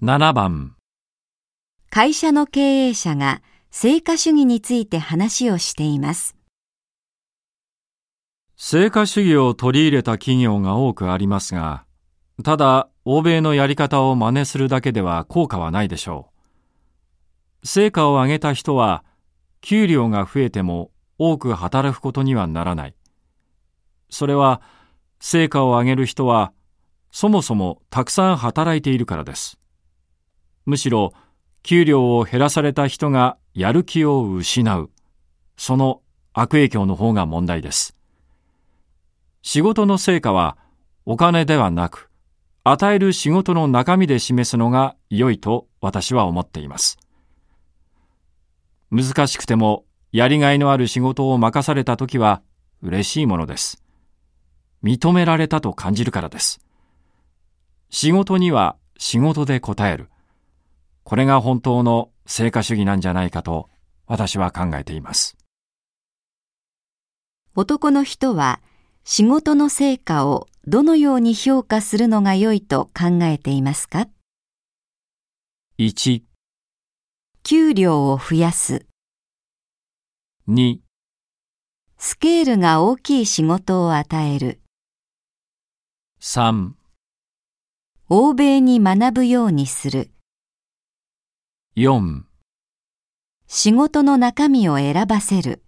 7番会社の経営者が成果主義について話をしています。成果主義を取り入れた企業が多くありますが、ただ欧米のやり方を真似するだけでは効果はないでしょう。成果を上げた人は給料が増えても多く働くことにはならない。それは成果を上げる人はそもそもたくさん働いているからです。むしろ給料を減らされた人がやる気を失う。その悪影響の方が問題です。仕事の成果はお金ではなく、与える仕事の中身で示すのが良いと私は思っています。難しくてもやりがいのある仕事を任された時は嬉しいものです。認められたと感じるからです。仕事には仕事で答える。これが本当の成果主義なんじゃないかと私は考えています。男の人は仕事の成果をどのように評価するのが良いと考えていますか ?1、給料を増やす。2、スケールが大きい仕事を与える。3、欧米に学ぶようにする。4仕事の中身を選ばせる。